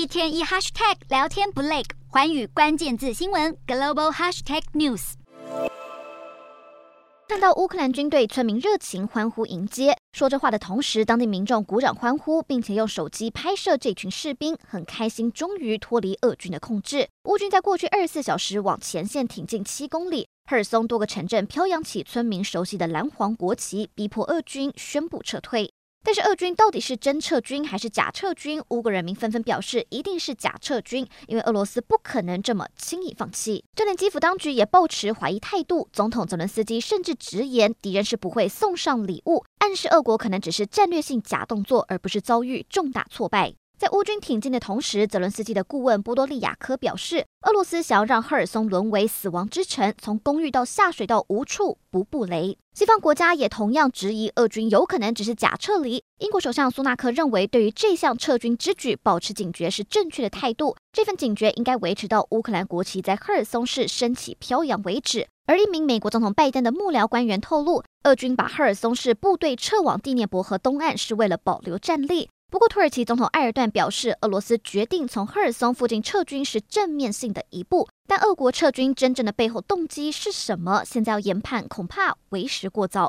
一天一 hashtag 聊天不累，寰宇关键字新闻 global hashtag news。看到乌克兰军队，村民热情欢呼迎接。说这话的同时，当地民众鼓掌欢呼，并且用手机拍摄这群士兵，很开心，终于脱离俄军的控制。乌军在过去二十四小时往前线挺进七公里，赫尔松多个城镇飘扬起村民熟悉的蓝黄国旗，逼迫俄军宣布撤退。但是俄军到底是真撤军还是假撤军？乌国人民纷纷表示一定是假撤军，因为俄罗斯不可能这么轻易放弃。就连基辅当局也抱持怀疑态度，总统泽伦斯基甚至直言敌人是不会送上礼物，暗示俄国可能只是战略性假动作，而不是遭遇重大挫败。在乌军挺进的同时，泽伦斯基的顾问波多利亚科表示，俄罗斯想要让赫尔松沦为死亡之城，从公寓到下水道无处不布雷。西方国家也同样质疑俄军有可能只是假撤离。英国首相苏纳克认为，对于这项撤军之举保持警觉是正确的态度，这份警觉应该维持到乌克兰国旗在赫尔松市升起飘扬为止。而一名美国总统拜登的幕僚官员透露，俄军把赫尔松市部队撤往第聂伯河东岸是为了保留战力。不过，土耳其总统埃尔段表示，俄罗斯决定从赫尔松附近撤军是正面性的一步，但俄国撤军真正的背后动机是什么？现在要研判恐怕为时过早。